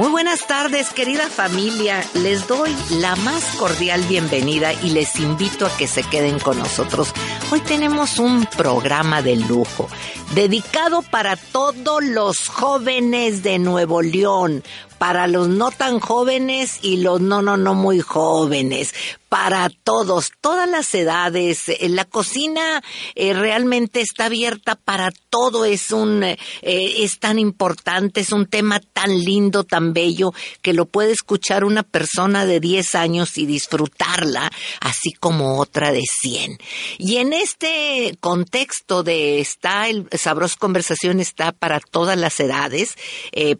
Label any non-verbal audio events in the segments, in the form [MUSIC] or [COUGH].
Muy buenas tardes, querida familia. Les doy la más cordial bienvenida y les invito a que se queden con nosotros. Hoy tenemos un programa de lujo dedicado para todos los jóvenes de Nuevo León, para los no tan jóvenes y los no, no, no muy jóvenes, para todos, todas las edades. Eh, la cocina eh, realmente está abierta para todo. Es un, eh, es tan importante, es un tema tan lindo, tan bello, que lo puede escuchar una persona de 10 años y disfrutarla, así como otra de 100. Y en este contexto de está el sabroso conversación está para todas las edades,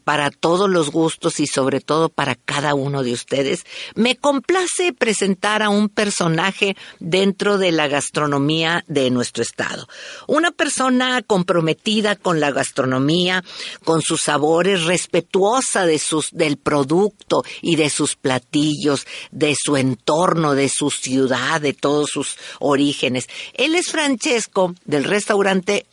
para todos los gustos y sobre todo para cada uno de ustedes. Me complace presentar a un personaje dentro de la gastronomía de nuestro estado. Una persona comprometida con la gastronomía, con sus sabores, respetuosa de sus, del producto y de sus platillos, de su entorno, de su ciudad, de todos sus orígenes. Él es Francesco del restaurante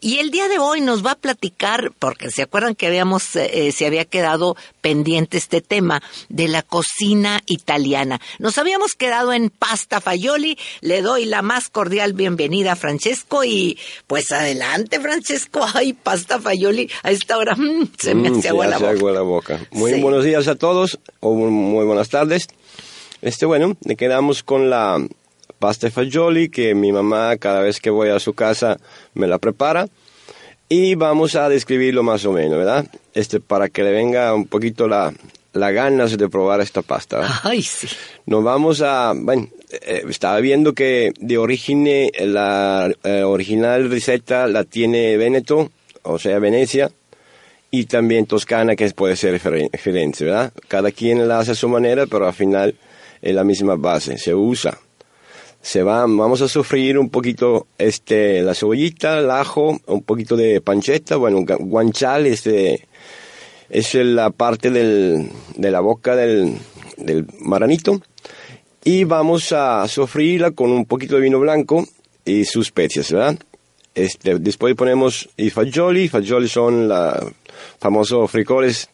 Y el día de hoy nos va a platicar, porque se acuerdan que habíamos, eh, eh, se había quedado pendiente este tema de la cocina italiana. Nos habíamos quedado en pasta faioli. Le doy la más cordial bienvenida a Francesco y pues adelante, Francesco. [LAUGHS] Ay, pasta faioli. A esta hora mm, se me mm, hace agua, la la boca. Muy buenos días a todos o muy buenas tardes. Este, bueno, le quedamos con la pasta fagioli que mi mamá cada vez que voy a su casa me la prepara y vamos a describirlo más o menos, ¿verdad? Este, para que le venga un poquito la, la ganas de probar esta pasta. Ay, sí. Nos vamos a, bueno, eh, estaba viendo que de origen, la eh, original receta la tiene Veneto, o sea, Venecia, y también Toscana, que puede ser diferente, ¿verdad? Cada quien la hace a su manera, pero al final es la misma base, se usa. Se va, vamos a sofreír un poquito este, la cebollita, el ajo, un poquito de pancheta, bueno, guanchal, este, es la parte del, de la boca del, del maranito y vamos a sofreírla con un poquito de vino blanco y sus especias, ¿verdad? Este, después ponemos y fagioli, fagioli son los famosos frijoles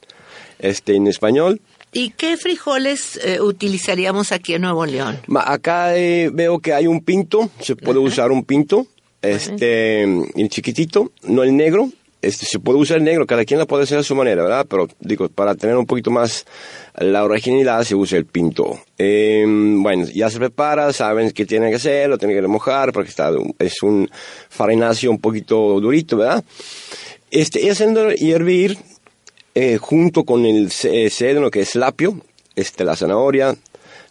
este, en español. ¿Y qué frijoles eh, utilizaríamos aquí en Nuevo León? acá eh, veo que hay un pinto, se puede usar un pinto, este, el chiquitito, no el negro, este, se puede usar el negro, cada quien la puede hacer a su manera, ¿verdad? Pero digo, para tener un poquito más la originalidad se usa el pinto. Em, bueno, ya se prepara, saben qué tienen que hacer, lo tienen que remojar porque está, es un farináceo un poquito durito, ¿verdad? Este, y haciendo hervir eh, junto con el cedro, que es lapio, este, la zanahoria,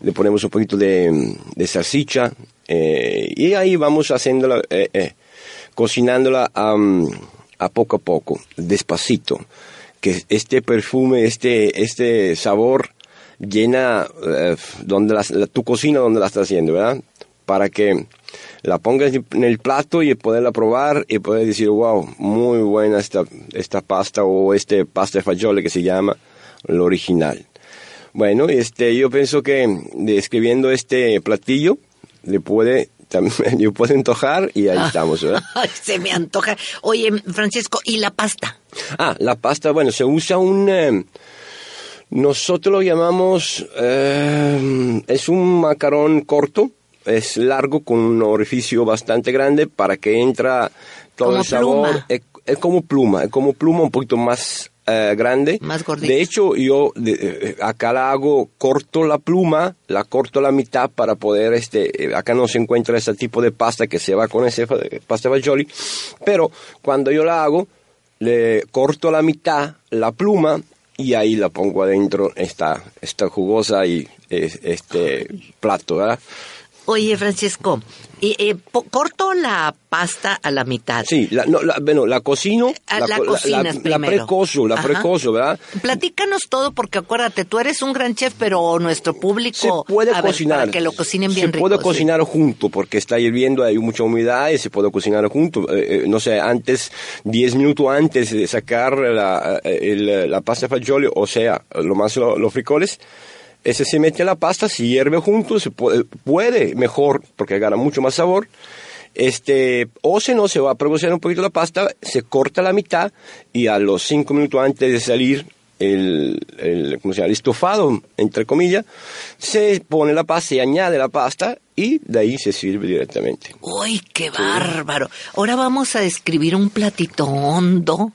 le ponemos un poquito de, de salsicha eh, y ahí vamos haciéndola, eh, eh cocinándola a poco a poco, despacito, que este perfume, este, este sabor llena eh, donde tu cocina donde la estás haciendo, ¿verdad? Para que la pongas en el plato y poderla probar y poder decir, wow, muy buena esta, esta pasta o este pasta de fagioli que se llama lo original. Bueno, este, yo pienso que describiendo este platillo le puede [LAUGHS] yo puedo antojar y ahí estamos, ¿verdad? [LAUGHS] se me antoja. Oye, Francisco, ¿y la pasta? Ah, la pasta, bueno, se usa un... Eh, nosotros lo llamamos... Eh, es un macarón corto, es largo con un orificio bastante grande para que entra todo el sabor. Es, es, como pluma, es como pluma un poquito más eh, grande. Más De hecho, yo eh, acá la hago, corto la pluma, la corto la mitad para poder, este, eh, acá no se encuentra ese tipo de pasta que se va con ese pasta fagioli, pero cuando yo la hago, le corto la mitad, la pluma, y ahí la pongo adentro, esta, esta jugosa y este plato, ¿verdad? Oye, Francesco, eh, corto la pasta a la mitad. Sí, la, no, la, bueno, la cocino. Ah, la, la, la, la precoso, la precoso, ¿verdad? Platícanos todo porque acuérdate, tú eres un gran chef, pero nuestro público... Se puede cocinar. para que lo cocinen bien Se puede cocinar junto porque está hirviendo, hay mucha humedad y se puede cocinar junto. Eh, eh, no sé, antes, 10 minutos antes de sacar la, la pasta fagioli, o sea, lo más los frijoles ese se mete a la pasta, se hierve junto, se puede, mejor, porque gana mucho más sabor. Este, o si no, se va a producir un poquito la pasta, se corta la mitad y a los cinco minutos antes de salir el, el, ¿cómo se llama? el estofado, entre comillas, se pone la pasta, se añade la pasta y de ahí se sirve directamente. ¡Uy, qué bárbaro! Ahora vamos a describir un platito hondo.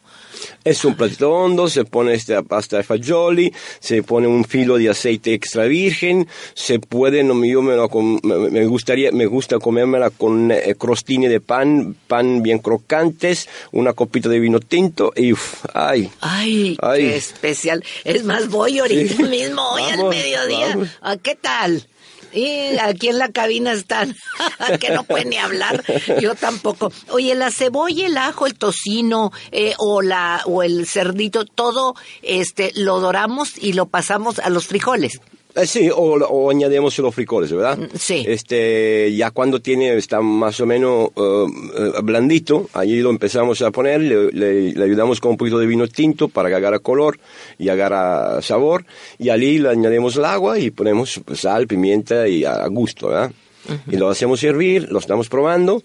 Es un platito hondo, se pone esta pasta de fagioli, se pone un filo de aceite extra virgen, se puede, no, yo me, lo me gustaría, me gusta comérmela con eh, crostini de pan, pan bien crocantes, una copita de vino tinto y uff, ay, Ay, Ay. qué especial. Es más, voy ahorita Sí. mismo, hoy al mediodía. vamos. Ah, ¿Qué tal? Y aquí en la cabina están, [LAUGHS] que no pueden ni hablar, yo tampoco. Oye, la cebolla, el ajo, el tocino eh, o la o el cerdito, todo este lo doramos y lo pasamos a los frijoles. Eh, sí, o, o añadimos los frijoles, ¿verdad? sí. Este, ya cuando tiene, está más o menos eh, blandito, allí lo empezamos a poner, le, le- le ayudamos con un poquito de vino tinto para que agarre color y agarre sabor, y allí le añadimos el agua y ponemos sal, pimienta y a, a gusto, ¿verdad? Y lo hacemos hervir, lo estamos probando.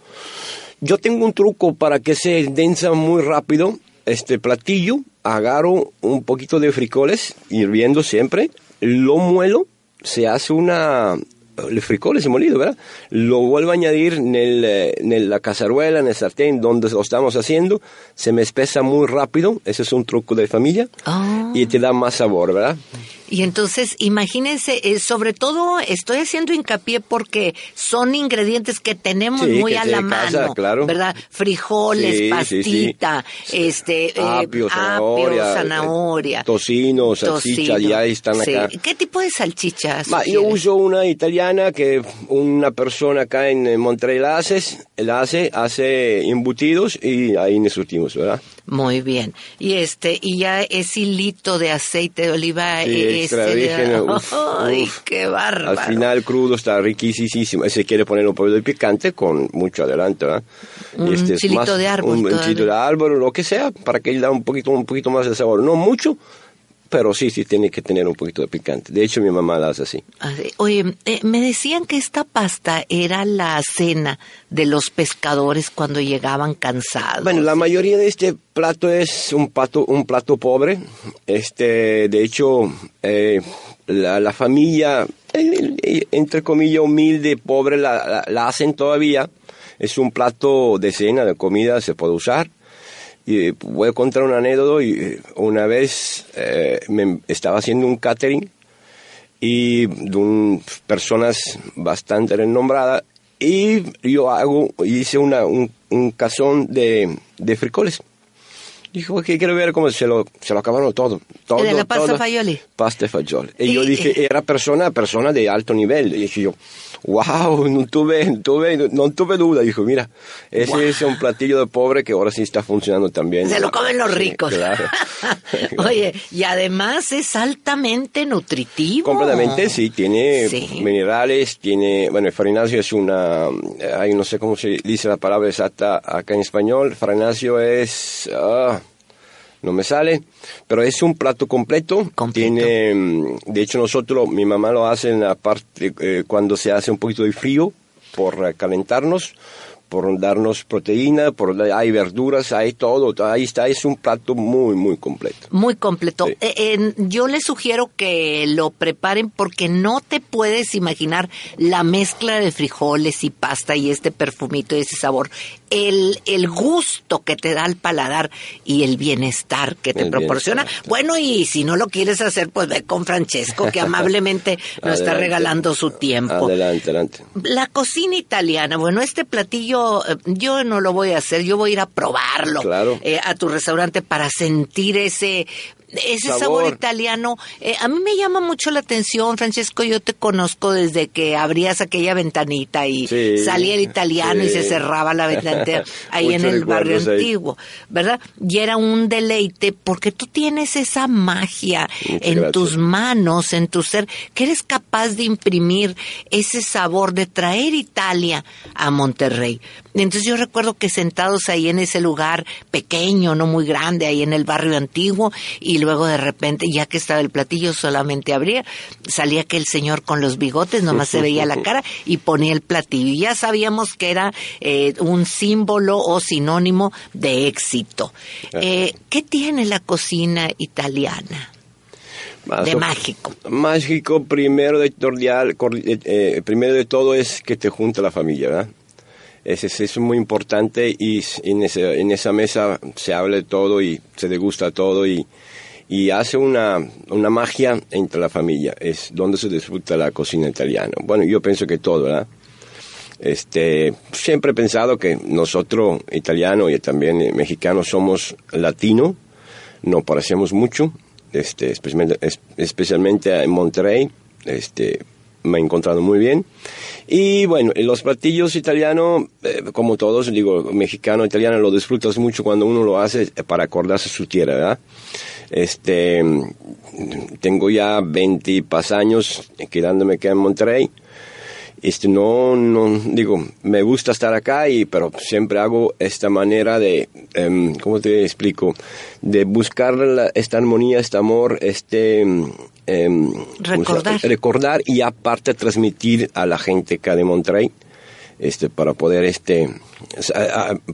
Yo tengo un truco para que se densa muy rápido este platillo. Agarro un poquito de frijoles, hirviendo siempre, lo muelo, se hace una... Los frijoles molidos, ¿verdad? Lo vuelvo a añadir en, el, eh, en la cacerola, en el sartén donde lo estamos haciendo. Se me espesa muy rápido. Ese es un truco de familia. Ah. Y te da más sabor, ¿verdad? Y entonces, imagínense, eh, sobre todo estoy haciendo hincapié porque son ingredientes que tenemos Sí, muy que a la casa, mano, claro. ¿verdad? Frijoles, Sí, sí, pastita, este, eh, Apio, zanahoria, zanahoria, eh, tocino, salchicha, tocino. ya están Sí. acá. ¿Qué tipo de salchichas? Ma, yo uso una italiana que una persona acá en eh, Monterrey la hace, la hace, hace embutidos y ahí nos surtimos, ¿verdad? Muy bien. Y este, y ya es hilito de aceite de oliva. Sí, ese extra virgen, [LAUGHS] uf, ¡Ay, uf. qué bárbaro! Al final crudo está riquísimo. Se quiere poner un poco de picante con mucho adelante, ¿verdad? Un es chilito de árbol Un, un chilito de árbol, lo que sea, para que le da un poquito, un poquito más de sabor. No mucho, pero sí, sí tiene que tener un poquito de picante. De hecho, mi mamá la hace así. Así. Oye, eh, me decían que esta pasta era la cena de los pescadores cuando llegaban cansados. Bueno, la mayoría de este plato es un plato, un plato pobre. Este, de hecho, eh, la, la familia, eh, entre comillas, humilde, pobre, la, la- la hacen todavía. Es un plato de cena, de comida, se puede usar. Y eh, voy a contar una anécdota. Y, eh, una vez eh, me estaba haciendo un catering y de personas bastante renombradas y yo hago hice una, un, un cazón de, de frijoles dijo que quiero ver cómo se lo se lo acabaron todo todo ¿De la pasta todo. fagioli? pasta fagioli y, Y- yo dije [LAUGHS] era persona persona de alto nivel y dije yo wow no tuve no tuve no tuve duda dijo mira ese es un platillo de pobre que ahora sí está funcionando también Se lo comen los Sí, ricos. claro. [LAUGHS] Oye, y además es altamente nutritivo. Completamente, sí, tiene Sí. minerales, tiene, bueno, el farináceo es una, hay no sé cómo se dice la palabra exacta acá en español, farináceo es, ah, no me sale, pero es un plato completo, Completo. tiene, mm, de hecho nosotros, mi mamá lo hace en la parte, eh, cuando se hace un poquito de frío, por eh, calentarnos, por darnos proteína, por hay verduras, hay todo, ahí está, es un plato muy, muy completo. Muy completo. Sí. Eh, en- yo les sugiero que lo preparen porque no te puedes imaginar la mezcla de frijoles y pasta y este perfumito y ese sabor. El, el gusto que te da al paladar y el bienestar que te El proporciona. bienestar. Bueno, y si no lo quieres hacer, pues ve con Francesco, que [LAUGHS] amablemente nos está regalando su tiempo. Adelante, adelante. La cocina italiana, bueno, este platillo eh, yo no lo voy a hacer, yo voy a ir a probarlo Claro. eh, a tu restaurante para sentir ese ese sabor, Sabor. italiano. Eh, a mí me llama mucho la atención, Francesco, yo te conozco desde que abrías aquella ventanita y Sí, salía el italiano y se cerraba la ventanita [LAUGHS] ahí en el barrio ahí. antiguo, ¿verdad? Y era un deleite porque tú tienes esa magia Muchas en gracias. tus manos, en tu ser, que eres capaz de imprimir ese sabor, de traer Italia a Monterrey. Entonces yo recuerdo que sentados ahí en ese lugar pequeño, no muy grande, ahí en el barrio antiguo, y luego de repente, ya que estaba el platillo, solamente abría, salía aquel señor con los bigotes, nomás se veía la cara, y ponía el platillo. Y ya sabíamos que era eh, un símbolo o sinónimo de éxito. Eh, ¿Qué tiene la cocina italiana? de mágico? Mágico, primero de, eh, primero de todo es que te junta la familia, ¿verdad? Eso es, muy importante y en, en esa mesa se habla de todo y se degusta todo y, y hace una, una magia entre la familia. Es donde se disfruta la cocina italiana. Bueno, yo pienso que todo, ¿verdad? Este, siempre he pensado que nosotros, italianos y también mexicanos, somos latinos, nos parecemos mucho, este, especialmente, especialmente en Monterrey, este, me he encontrado muy bien. Y bueno, los platillos italianos, eh, como todos, digo, mexicano, italiano, lo disfrutas mucho cuando uno lo hace para acordarse su tierra, ¿verdad? Este, tengo ya 20 pas años quedándome acá en Monterrey. Este, no, no, digo, me gusta estar acá, y, pero siempre hago esta manera de, um, ¿cómo te explico? De buscar esta armonía, este amor, este... Em, recordar. recordar y aparte transmitir a la gente acá de Monterrey, este, para poder este,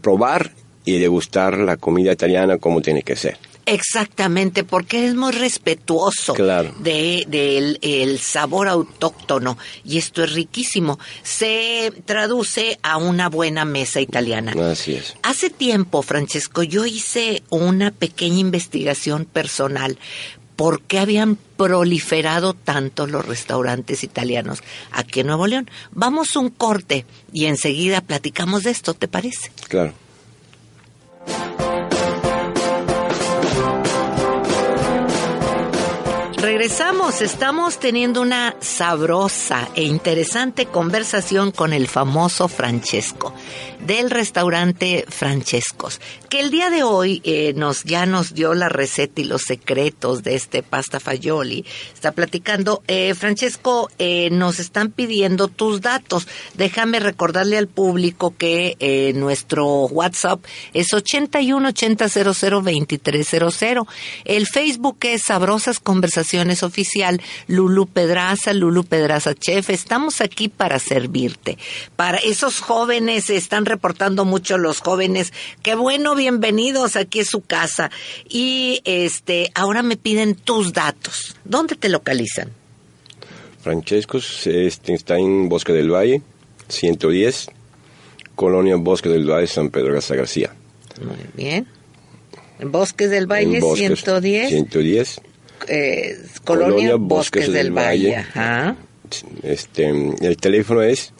probar y degustar la comida italiana como tiene que ser. Exactamente, porque es muy respetuoso del de, el sabor autóctono y esto es riquísimo. Se traduce a una buena mesa italiana. Así es. Hace tiempo, Francesco, yo hice una pequeña investigación personal. ¿Por qué habían proliferado tanto los restaurantes italianos aquí en Nuevo León? Vamos un corte y enseguida platicamos de esto, ¿te parece? Claro. Regresamos, estamos teniendo una sabrosa e interesante conversación con el famoso Francesco del restaurante Francescos, que el día de hoy eh, nos ya nos dio la receta y los secretos de este pasta fagioli. Está platicando eh, Francesco, eh, nos están pidiendo tus datos. Déjame recordarle al público que nuestro WhatsApp es 81 80 00 El Facebook es Sabrosas Conversaciones oficial, Lulu Pedraza, Lulu Pedraza Chef. Estamos aquí para servirte. Para esos jóvenes, están reportando mucho los jóvenes. Qué bueno, bienvenidos, aquí es su casa. Y este, ahora me piden tus datos. ¿Dónde te localizan? Francesco este, está en Bosque del Valle, 110, Colonia Bosque del Valle, San Pedro García. Muy bien. En Bosques del Valle, 110. 110 eh, Colonia, Bosques, del, Valle. Este, el teléfono es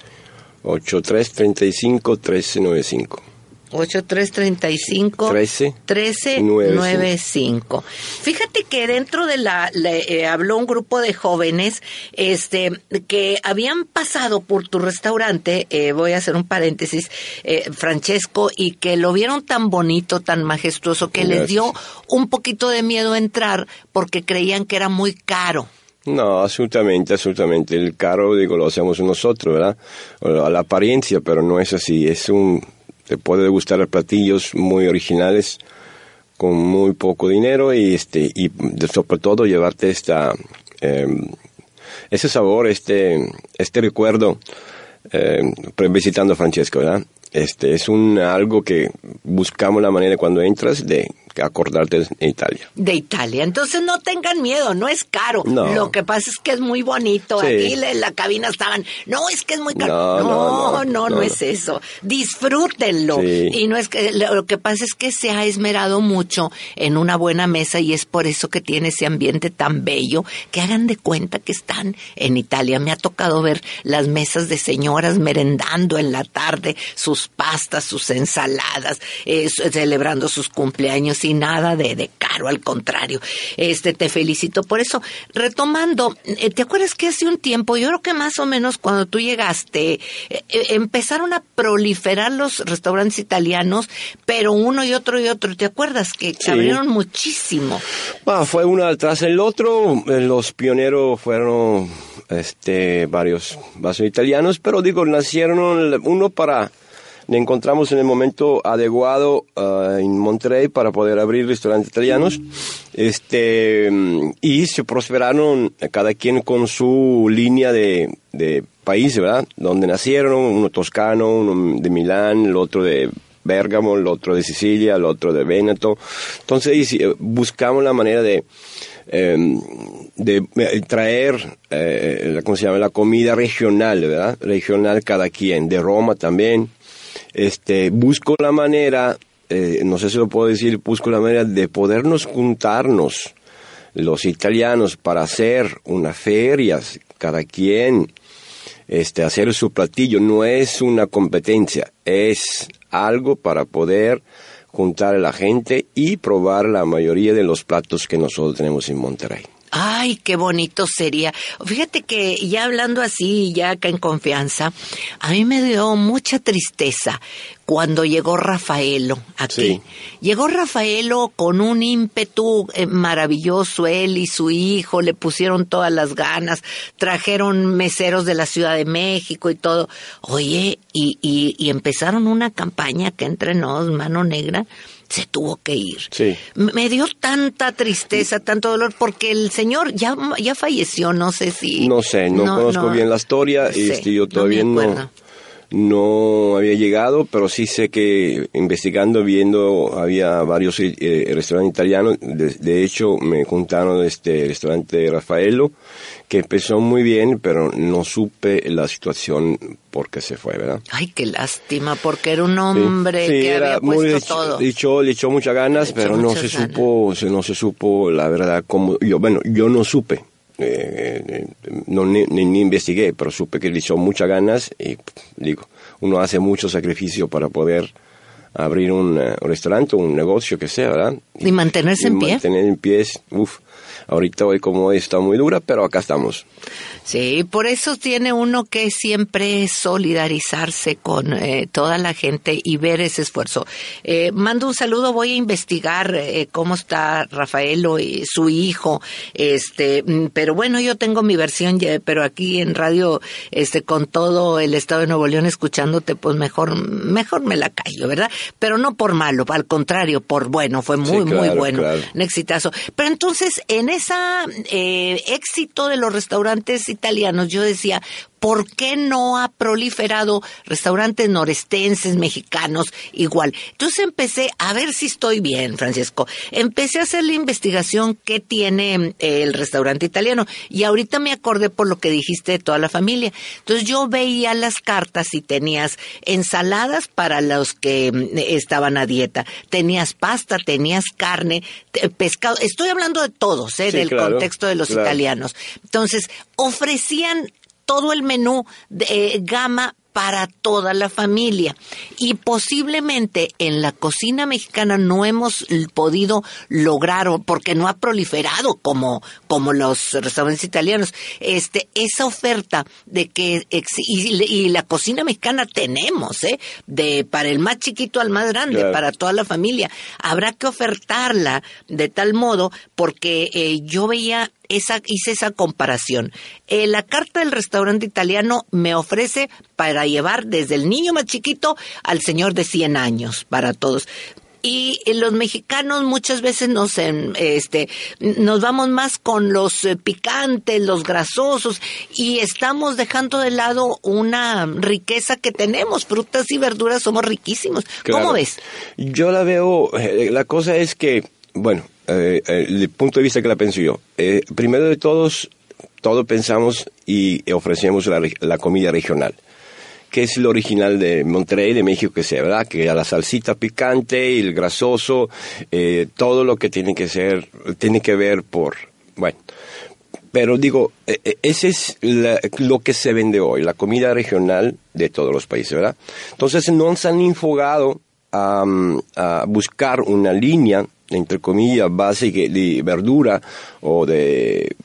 8335-1395. 8335 1395. Fíjate que dentro de la, eh, habló un grupo de jóvenes este que habían pasado por tu restaurante, eh, voy a hacer un paréntesis, eh, Francesco, y que lo vieron tan bonito, tan majestuoso, que les dio un poquito de miedo entrar porque creían que era muy caro. No, absolutamente, absolutamente. El caro, digo, lo hacemos nosotros, ¿verdad? A la apariencia, pero no es así. Es un te puede gustar platillos muy originales con muy poco dinero y este y sobre todo llevarte esta em, ese sabor este este recuerdo eh, visitando Francesco ¿verdad? este es un algo que buscamos la manera cuando entras de acordarte de Italia. De Italia. Entonces no tengan miedo, no es caro. Lo que pasa es que es muy bonito. Aquí en la cabina estaban, no, es que es muy caro. No, no, no, es eso. Disfrútenlo. Y no es que, lo que pasa es que se ha esmerado mucho en una buena mesa y es por eso que tiene ese ambiente tan bello que hagan de cuenta que están en Italia. Me ha tocado ver las mesas de señoras merendando en la tarde, sus pastas, sus ensaladas, eh, celebrando sus cumpleaños y nada de, de caro, al contrario. Este, te felicito por eso. Retomando, eh, ¿te acuerdas que hace un tiempo, yo creo que más o menos cuando tú llegaste, eh, eh, empezaron a proliferar los restaurantes italianos, pero uno y otro y otro, ¿te acuerdas? Que abrieron muchísimo. Bueno, fue uno atrás del otro, los pioneros fueron este, varios vasos italianos, pero digo, nacieron uno para le encontramos en el momento adecuado ah, en Monterrey para poder abrir restaurantes italianos. Este, y se prosperaron cada quien con su línea de, de país, ¿verdad? Donde nacieron, uno toscano, uno de Milán, el otro de Bérgamo, el otro de Sicilia, el otro de Véneto. Entonces eh, buscamos la manera de, em, de eh, traer, eh, ¿cómo se llama? La comida regional, ¿verdad? Regional cada quien, de Roma también. Este, busco la manera, no sé si lo puedo decir, busco la manera de podernos juntarnos los italianos para hacer una feria, cada quien este, hacer su platillo. No es una competencia, es algo para poder juntar a la gente y probar la mayoría de los platos que nosotros tenemos en Monterrey. Ay, qué bonito sería. Fíjate que ya hablando así, ya acá en confianza, a mí me dio mucha tristeza cuando llegó Rafaelo aquí. Llegó Rafaelo con un ímpetu eh, maravilloso, él y su hijo le pusieron todas las ganas, trajeron meseros de la Ciudad de México y todo. Oye, y, y, y empezaron una campaña que entre nos, mano negra, se tuvo que ir. Sí. Me dio tanta tristeza, tanto dolor, porque el señor ya, ya falleció, no sé si... No sé, no, conozco bien la historia, y este, yo todavía no, no, había llegado, pero sí sé que investigando, viendo, había varios eh, restaurantes italianos, de, hecho me contaron de este restaurante Rafaelo, que empezó muy bien, pero no supe la situación por qué se fue, ¿verdad? Ay, qué lástima, porque era un hombre que había puesto todo. Dicho, le echó muchas ganas, pero no se supo, no se supo la verdad cómo, yo, bueno, yo no supe. Eh, eh, no ni, ni, investigué, pero supe que le echó muchas ganas y digo, uno hace mucho sacrificio para poder abrir un, uh, un restaurante, un negocio que sea, ¿verdad? Y mantenerse en pie. Mantener en pie, uff. Ahorita hoy como hoy está muy dura, pero acá estamos. Sí, por eso tiene uno que siempre solidarizarse con eh, toda la gente y ver ese esfuerzo. Eh, mando un saludo, voy a investigar eh, cómo está Rafaelo y su hijo, este, mm, pero bueno, yo tengo mi versión, pero aquí en radio, este, con todo el estado de Nuevo León escuchándote, pues mejor, mejor me la callo, ¿verdad? Pero no por malo, al contrario, por bueno, fue muy, muy bueno, un exitazo. Pero entonces, en ese éxito de los restaurantes italianos, yo decía, ¿por qué no ha proliferado restaurantes norestenses, mexicanos, igual? Entonces empecé a ver si estoy bien, Francesco. Empecé a hacer la investigación que tiene eh, el restaurante italiano y ahorita me acordé por lo que dijiste de toda la familia. Entonces yo veía las cartas y tenías ensaladas para los que mm, estaban a dieta, tenías pasta, tenías carne, pescado. Estoy hablando de todos, ¿eh? del contexto de los italianos. Entonces ofrecían todo el menú de eh, gama para toda la familia. Y posiblemente en la cocina mexicana no hemos podido lograr, porque no ha proliferado como, como los restaurantes italianos, este, esa oferta de que, y, la cocina mexicana tenemos, ¿eh? De, para el más chiquito al más grande, para toda la familia. Habrá que ofertarla de tal modo, porque eh, yo veía esa, hice esa comparación. Eh, la carta del restaurante italiano me ofrece para llevar desde el niño más chiquito al señor de 100 años, para todos y los mexicanos muchas veces nos este nos vamos más con los eh, picantes, los grasosos y estamos dejando de lado una riqueza que tenemos, frutas y verduras somos riquísimos. ¿Cómo ves? Yo la veo, eh, la cosa es que, bueno, eh, el punto de vista que la pienso yo. Eh, primero de todos, todos pensamos y ofrecemos la, comida regional que es lo original de Monterrey, de México, que sea, ¿verdad? Que la salsita picante, el grasoso, eh, todo lo que tiene que ser, tiene que ver por, bueno. Pero digo, ese es lo que se vende hoy, la comida regional de todos los países, ¿verdad? Entonces no se han enfocado a, a buscar una línea entre comillas, base de verdura o de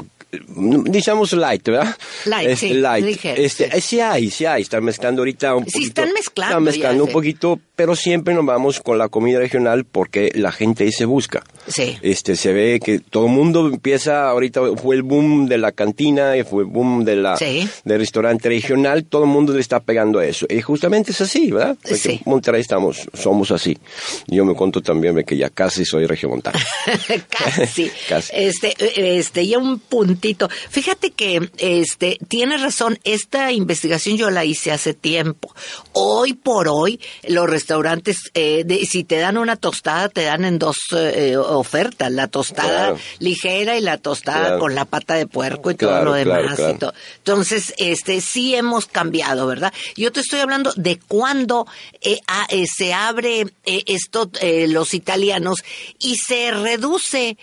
digamos light, ¿verdad? Light, este, sí, light. Este, sí hay, sí hay, están mezclando ahorita un poquito. Sí, están mezclando. Están mezclando un poquito, pero siempre nos vamos con la comida regional porque la gente ahí se busca. Sí. Este, se ve que todo el mundo empieza, ahorita fue el boom de la cantina, fue el boom de la, del restaurante regional, todo el mundo le está pegando a eso. Y justamente es así, ¿verdad? Porque sí. en Monterrey estamos, somos así. Yo me conto también de que ya casi soy regiomontano. [LAUGHS] casi. [LAUGHS] casi. Este, este, ya un punto prontito. Fíjate que este tienes razón, esta investigación yo la hice hace tiempo. Hoy por hoy los restaurantes eh, si te dan una tostada te dan en dos eh, ofertas, la tostada ligera y la tostada con la pata de puerco y todo lo demás Entonces, este sí hemos cambiado, ¿verdad? Yo te estoy hablando de cuando eh, se abre esto los italianos y se reduce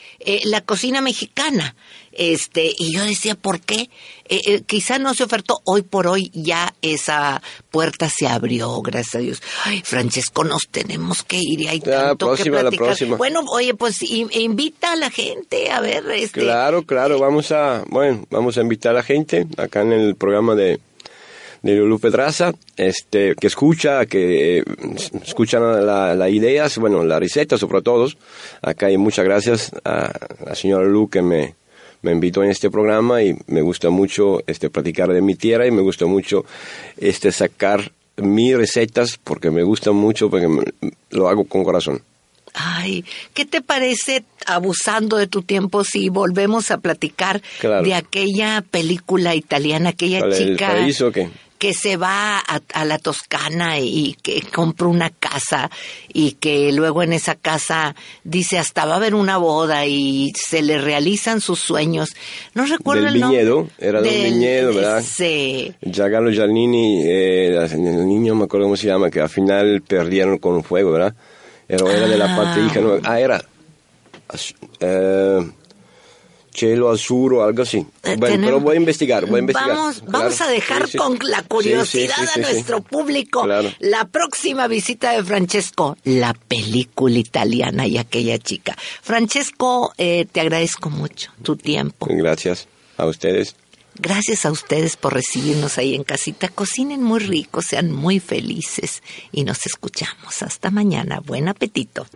la cocina mexicana. Este, y yo decía, ¿por qué? Eh, eh, quizá no se ofertó, hoy por hoy ya esa puerta se abrió, gracias a Dios. Ay, Francesco, nos tenemos que ir y hay tanto que platicar. Bueno, oye, pues invita a la gente a ver. Este... Claro, claro, vamos a, bueno, vamos a invitar a la gente acá en el programa de de Lulu Pedraza, este, que escucha, que eh, escucha las la ideas, bueno, la receta sobre todo. Acá y muchas gracias a la señora Lu que me, me invitó en este programa y me gusta mucho este, platicar de mi tierra y me gusta mucho este, sacar mis recetas porque me gusta mucho, porque lo hago con corazón. Ay, ¿qué te parece, abusando de tu tiempo, si volvemos a platicar de aquella película italiana, aquella chica... ¿El qué? Que se va a, la Toscana y que compra una casa y que luego en esa casa dice hasta va a haber una boda y se le realizan sus sueños. No recuerdo el viñedo, era del, un viñedo, ¿verdad? Sí. Giancarlo Giannini, eh, el niño, me acuerdo cómo se llama, que al final perdieron con un fuego, ¿verdad? Era, era de la parte hija, no, ah, era... Eh, Chelo Azul o algo así. Eh, bueno, pero voy a investigar, voy a investigar. Vamos, vamos a dejar con la curiosidad a nuestro público la próxima visita de Francesco, la película italiana y aquella chica. Francesco, eh, te agradezco mucho tu tiempo. Gracias a ustedes. Gracias a ustedes por recibirnos ahí en casita. Cocinen muy rico, sean muy felices y nos escuchamos. Hasta mañana. Buen apetito.